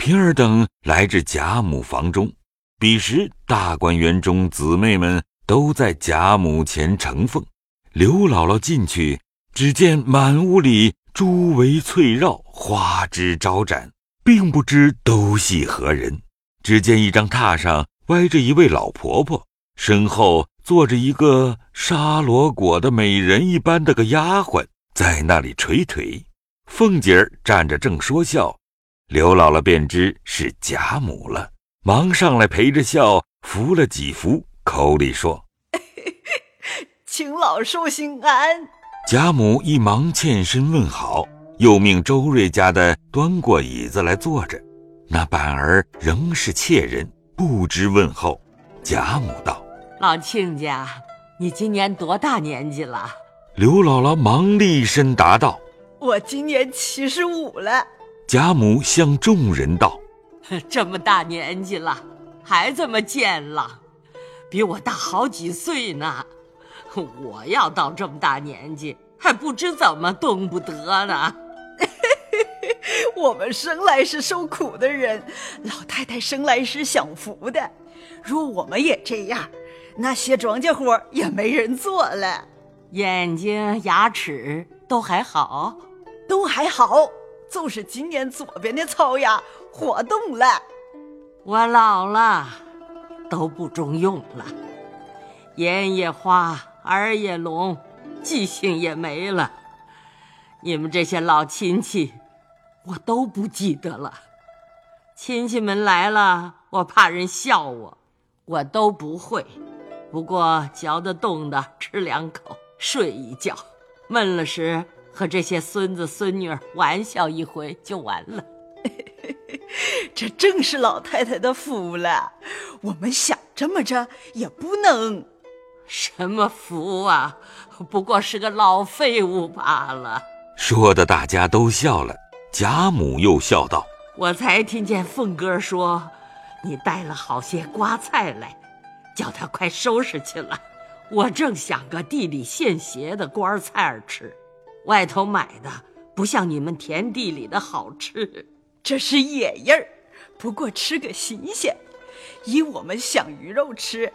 平儿等来至贾母房中，彼时大观园中姊妹们都在贾母前承奉。刘姥姥进去，只见满屋里珠围翠绕，花枝招展，并不知都系何人。只见一张榻上歪着一位老婆婆，身后坐着一个沙罗裹的美人一般的个丫鬟，在那里捶腿。凤姐儿站着正说笑，刘姥姥便知是贾母了，忙上来陪着笑，扶了几扶，口里说。请老寿星安。贾母一忙欠身问好，又命周瑞家的端过椅子来坐着。那板儿仍是怯人，不知问候。贾母道：“老亲家，你今年多大年纪了？”刘姥姥忙立身答道：“我今年七十五了。”贾母向众人道：“ 这么大年纪了，还这么健朗，比我大好几岁呢。”我要到这么大年纪，还不知怎么动不得呢。我们生来是受苦的人，老太太生来是享福的。若我们也这样，那些庄稼活也没人做了。眼睛、牙齿都还好，都还好，就是今年左边的槽牙活动了。我老了，都不中用了，眼也花。耳也聋，记性也没了。你们这些老亲戚，我都不记得了。亲戚们来了，我怕人笑我，我都不会。不过嚼得动的吃两口，睡一觉；闷了时和这些孙子孙女玩笑一回就完了。这正是老太太的福了。我们想这么着也不能。什么福啊！不过是个老废物罢了。说的大家都笑了。贾母又笑道：“我才听见凤哥说，你带了好些瓜菜来，叫他快收拾去了。我正想个地里现结的瓜菜儿吃，外头买的不像你们田地里的好吃。这是野味儿，不过吃个新鲜。依我们想鱼肉吃。”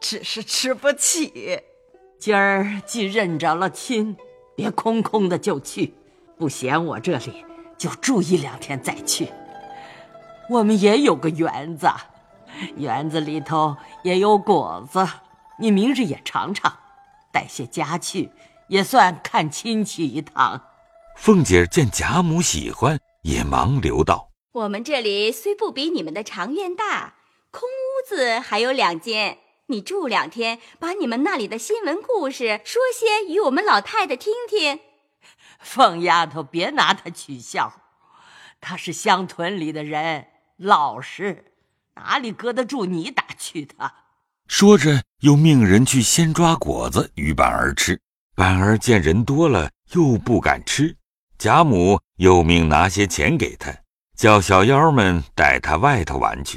只是吃不起，今儿既认着了亲，别空空的就去，不嫌我这里就住一两天再去。我们也有个园子，园子里头也有果子，你明日也尝尝，带些家去，也算看亲戚一趟。凤姐见贾母喜欢，也忙留道：“我们这里虽不比你们的长院大，空屋子还有两间。”你住两天，把你们那里的新闻故事说些与我们老太太听听。凤丫头，别拿她取笑，她是乡屯里的人，老实，哪里搁得住你打趣她？说着，又命人去先抓果子与板儿吃。板儿见人多了，又不敢吃。贾母又命拿些钱给他，叫小妖们带他外头玩去。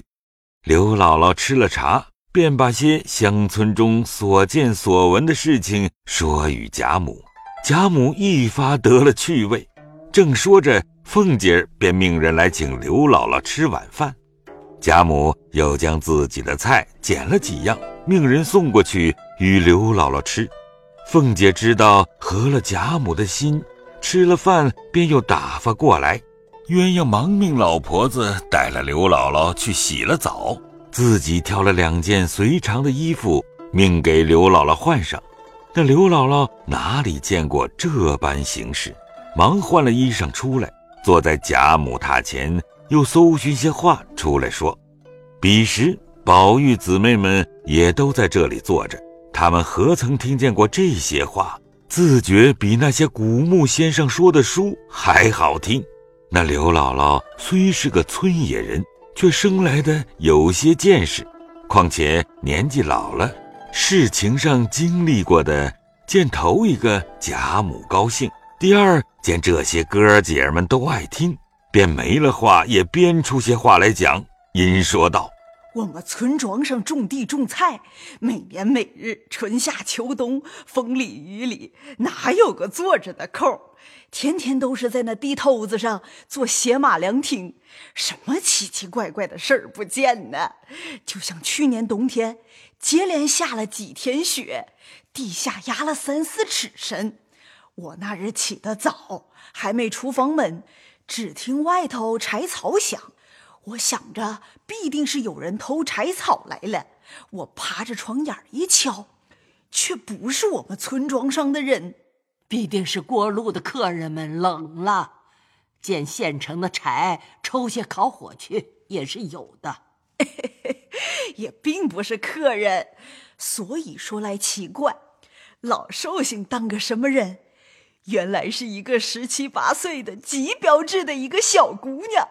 刘姥姥吃了茶。便把些乡村中所见所闻的事情说与贾母，贾母一发得了趣味。正说着，凤姐儿便命人来请刘姥姥吃晚饭。贾母又将自己的菜捡了几样，命人送过去与刘姥姥吃。凤姐知道合了贾母的心，吃了饭便又打发过来，鸳鸯忙命老婆子带了刘姥姥去洗了澡。自己挑了两件随常的衣服，命给刘姥姥换上。那刘姥姥哪里见过这般形式，忙换了衣裳出来，坐在贾母榻前，又搜寻些话出来说。彼时宝玉姊妹们也都在这里坐着，他们何曾听见过这些话？自觉比那些古墓先生说的书还好听。那刘姥姥虽是个村野人。却生来的有些见识，况且年纪老了，事情上经历过的，见头一个贾母高兴，第二见这些哥姐们都爱听，便没了话也编出些话来讲。因说道：“我们村庄上种地种菜，每年每日，春夏秋冬，风里雨里，哪有个坐着的空？天天都是在那地头子上做歇马凉亭，什么奇奇怪怪的事儿不见呢？就像去年冬天，接连下了几天雪，地下压了三四尺深。我那日起得早，还没出房门，只听外头柴草响。我想着必定是有人偷柴草来了，我爬着床沿一瞧，却不是我们村庄上的人。必定是过路的客人们冷了，见现成的柴抽些烤火去也是有的，也并不是客人，所以说来奇怪，老寿星当个什么人？原来是一个十七八岁的极标致的一个小姑娘，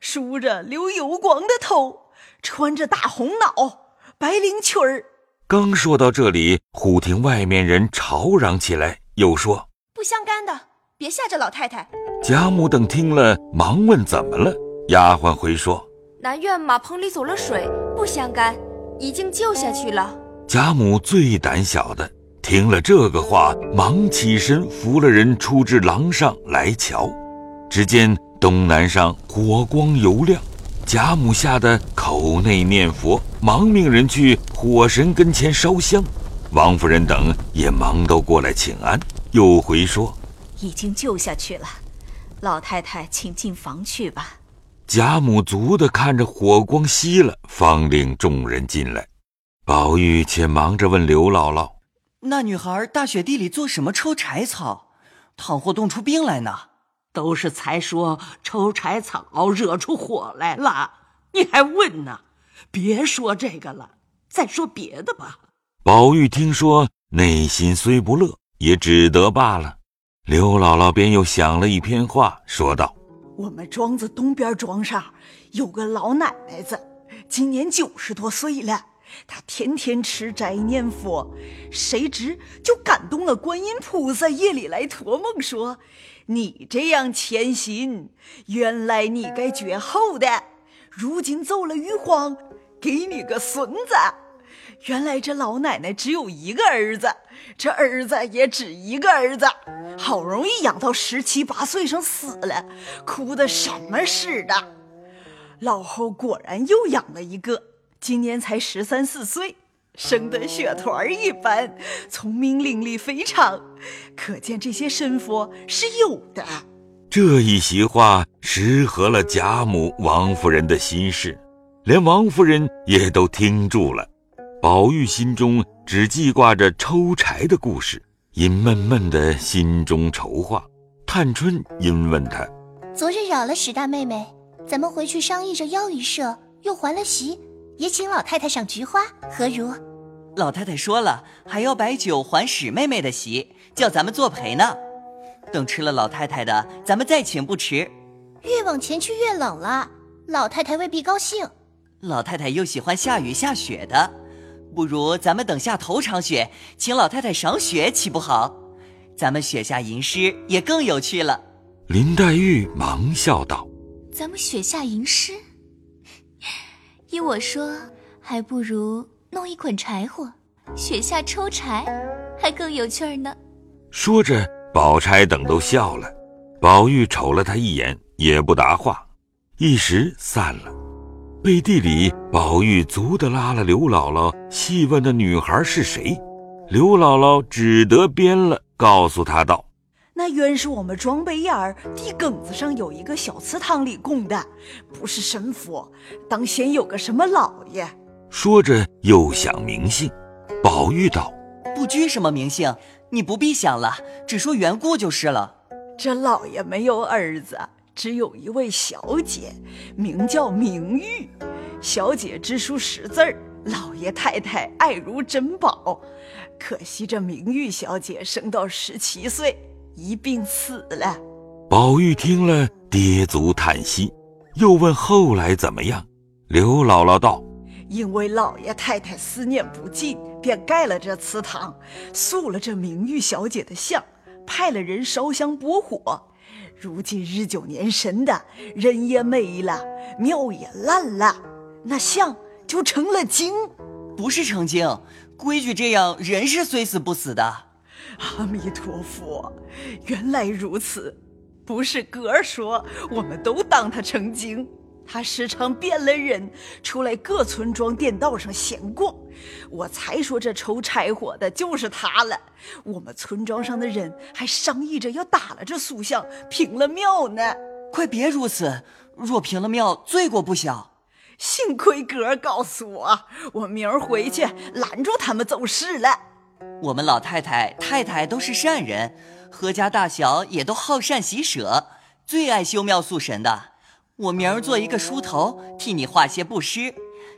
梳着留油光的头，穿着大红袄、白领裙儿。刚说到这里，忽听外面人吵嚷起来。又说：“不相干的，别吓着老太太。”贾母等听了，忙问：“怎么了？”丫鬟回说：“南院马棚里走了水，不相干，已经救下去了。”贾母最胆小的，听了这个话，忙起身扶了人出至廊上来瞧。只见东南上火光油亮，贾母吓得口内念佛，忙命人去火神跟前烧香。王夫人等也忙都过来请安，又回说：“已经救下去了，老太太请进房去吧。”贾母足的看着火光熄了，方令众人进来。宝玉且忙着问刘姥姥：“那女孩大雪地里做什么抽柴草？倘或冻出冰来呢？都是才说抽柴草惹出火来了，你还问呢？别说这个了，再说别的吧。”宝玉听说，内心虽不乐，也只得罢了。刘姥姥便又想了一篇话，说道：“我们庄子东边庄上有个老奶奶子，今年九十多岁了。她天天吃斋念佛，谁知就感动了观音菩萨，夜里来托梦说：‘你这样谦心，原来你该绝后的。如今奏了玉皇，给你个孙子。’”原来这老奶奶只有一个儿子，这儿子也只一个儿子，好容易养到十七八岁上死了，哭的什么似的。老后果然又养了一个，今年才十三四岁，生得雪团一般，聪明伶俐非常，可见这些神佛是有的。这一席话实合了贾母、王夫人的心事，连王夫人也都听住了。宝玉心中只记挂着抽柴的故事，因闷闷的心中筹划。探春因问他：“昨日扰了史大妹妹，咱们回去商议着邀一社，又还了席，也请老太太赏菊花，何如？”老太太说了，还要摆酒还史妹妹的席，叫咱们作陪呢。等吃了老太太的，咱们再请不迟。越往前去越冷了，老太太未必高兴。老太太又喜欢下雨下雪的。不如咱们等下头场雪，请老太太赏雪，岂不好？咱们雪下吟诗也更有趣了。林黛玉忙笑道：“咱们雪下吟诗，依我说，还不如弄一捆柴火，雪下抽柴，还更有趣儿呢。”说着，宝钗等都笑了。宝玉瞅了他一眼，也不答话，一时散了。背地里，宝玉足的拉了刘姥姥，细问那女孩是谁。刘姥姥只得编了，告诉他道：“那原是我们庄北眼儿地埂子上有一个小祠堂里供的，不是神佛，当先有个什么老爷。”说着又想名姓。宝玉道：“不拘什么名姓，你不必想了，只说缘故就是了。这老爷没有儿子。”只有一位小姐，名叫明玉。小姐知书识字儿，老爷太太爱如珍宝。可惜这明玉小姐生到十七岁，一并死了。宝玉听了，跌足叹息，又问后来怎么样。刘姥姥道：“因为老爷太太思念不尽，便盖了这祠堂，塑了这明玉小姐的像，派了人烧香拨火。”如今日久年深的人也没了，庙也烂了，那像就成了精。不是成精，规矩这样，人是虽死不死的。阿弥陀佛，原来如此。不是哥儿说，我们都当他成精。他时常变了人，出来各村庄店道上闲逛。我才说这抽柴火的就是他了。我们村庄上的人还商议着要打了这塑像，平了庙呢。快别如此，若平了庙，罪过不小。幸亏哥儿告诉我，我明儿回去拦住他们走事了。我们老太太、太太都是善人，何家大小也都好善喜舍，最爱修庙塑神的。我明儿做一个梳头，替你化些布施，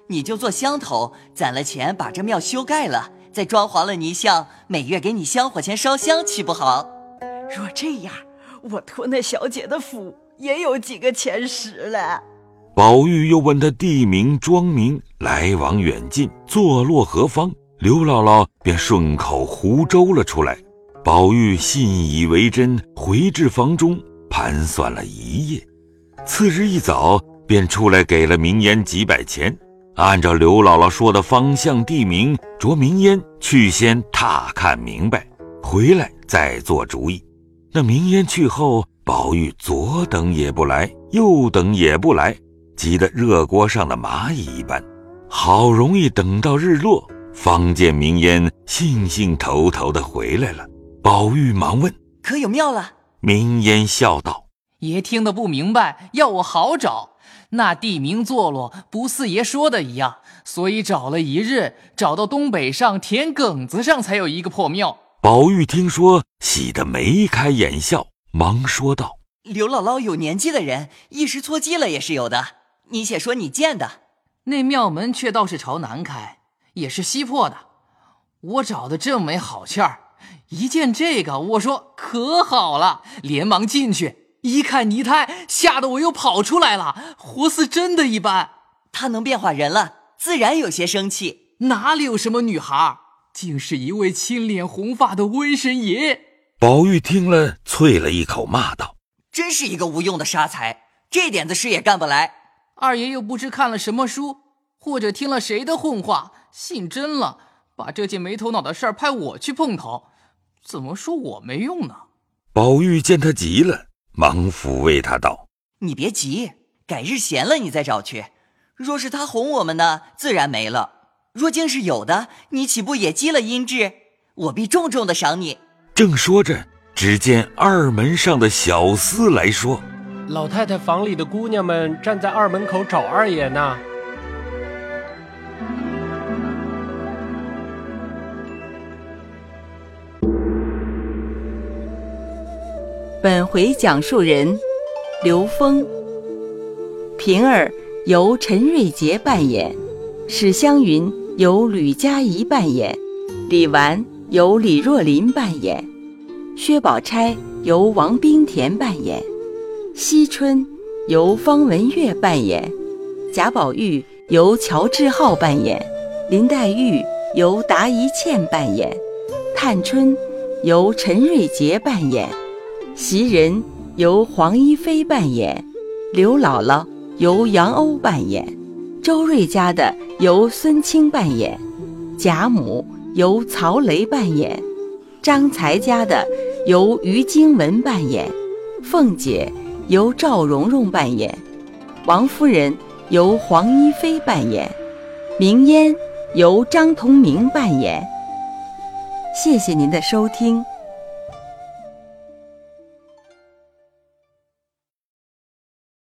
你就做香头，攒了钱把这庙修盖了，再装潢了泥像，每月给你香火钱烧香，岂不好？若这样，我托那小姐的福，也有几个钱使了。宝玉又问他地名、庄名、来往远近、坐落何方，刘姥姥便顺口胡诌了出来。宝玉信以为真，回至房中盘算了一夜。次日一早，便出来给了明烟几百钱，按照刘姥姥说的方向、地名，着明烟去先踏看明白，回来再做主意。那明烟去后，宝玉左等也不来，右等也不来。急得热锅上的蚂蚁一般，好容易等到日落，方见明烟兴兴头头的回来了。宝玉忙问：“可有庙了？”明烟笑道：“爷听得不明白，要我好找。那地名坐落不似爷说的一样，所以找了一日，找到东北上田埂子上才有一个破庙。”宝玉听说，喜得眉开眼笑，忙说道：“刘姥姥有年纪的人，一时错记了也是有的。”你且说你见的，那庙门却倒是朝南开，也是西破的。我找的正没好气儿，一见这个，我说可好了，连忙进去一看泥胎，吓得我又跑出来了，活似真的一般。他能变化人了，自然有些生气。哪里有什么女孩，竟是一位青脸红发的瘟神爷。宝玉听了，啐了一口，骂道：“真是一个无用的杀才，这点子事也干不来。”二爷又不知看了什么书，或者听了谁的混话，信真了，把这件没头脑的事儿派我去碰头，怎么说我没用呢？宝玉见他急了，忙抚慰他道：“你别急，改日闲了你再找去。若是他哄我们呢，自然没了；若竟是有的，你岂不也积了阴质？我必重重的赏你。”正说着，只见二门上的小厮来说。老太太房里的姑娘们站在二门口找二爷呢。本回讲述人：刘峰。平儿由陈瑞杰扮演，史湘云由吕佳怡扮演，李纨由李若琳扮演，薛宝钗由王冰田扮演。惜春由方文月扮演，贾宝玉由乔志浩扮演，林黛玉由达一茜扮演，探春由陈瑞杰扮演，袭人由黄一飞扮演，刘姥姥由杨欧扮演，周瑞家的由孙清扮演，贾母由曹雷扮演，张才家的由于经文扮演，凤姐。由赵蓉蓉扮演，王夫人由黄一飞扮演，明烟由张同明扮演。谢谢您的收听。